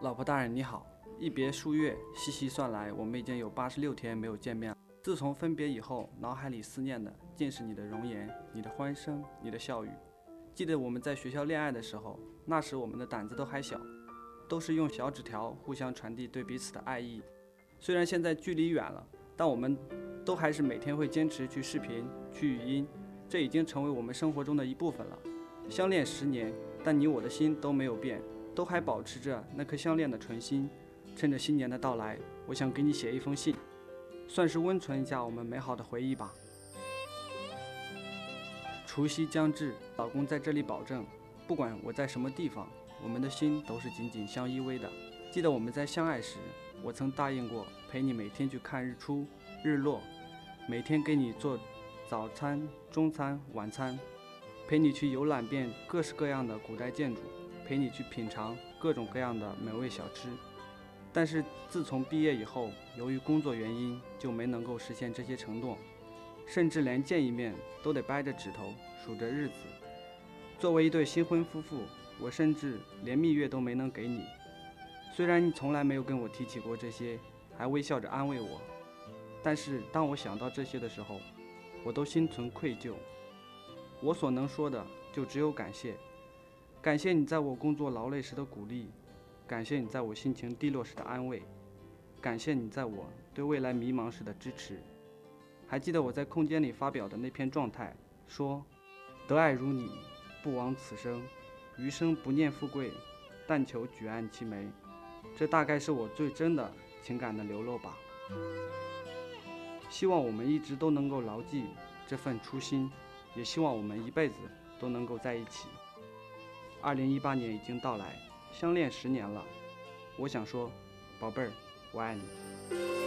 老婆大人你好，一别数月，细细算来，我们已经有八十六天没有见面了。自从分别以后，脑海里思念的尽是你的容颜、你的欢声、你的笑语。记得我们在学校恋爱的时候，那时我们的胆子都还小，都是用小纸条互相传递对彼此的爱意。虽然现在距离远了，但我们都还是每天会坚持去视频、去语音，这已经成为我们生活中的一部分了。相恋十年，但你我的心都没有变，都还保持着那颗相恋的纯心。趁着新年的到来，我想给你写一封信，算是温存一下我们美好的回忆吧。除夕将至，老公在这里保证，不管我在什么地方，我们的心都是紧紧相依偎的。记得我们在相爱时，我曾答应过陪你每天去看日出、日落，每天给你做早餐、中餐、晚餐。陪你去游览遍各式各样的古代建筑，陪你去品尝各种各样的美味小吃。但是自从毕业以后，由于工作原因，就没能够实现这些承诺，甚至连见一面都得掰着指头数着日子。作为一对新婚夫妇，我甚至连蜜月都没能给你。虽然你从来没有跟我提起过这些，还微笑着安慰我，但是当我想到这些的时候，我都心存愧疚。我所能说的就只有感谢，感谢你在我工作劳累时的鼓励，感谢你在我心情低落时的安慰，感谢你在我对未来迷茫时的支持。还记得我在空间里发表的那篇状态，说：“得爱如你，不枉此生，余生不念富贵，但求举案齐眉。”这大概是我最真的情感的流露吧。希望我们一直都能够牢记这份初心。也希望我们一辈子都能够在一起。二零一八年已经到来，相恋十年了，我想说，宝贝儿，我爱你。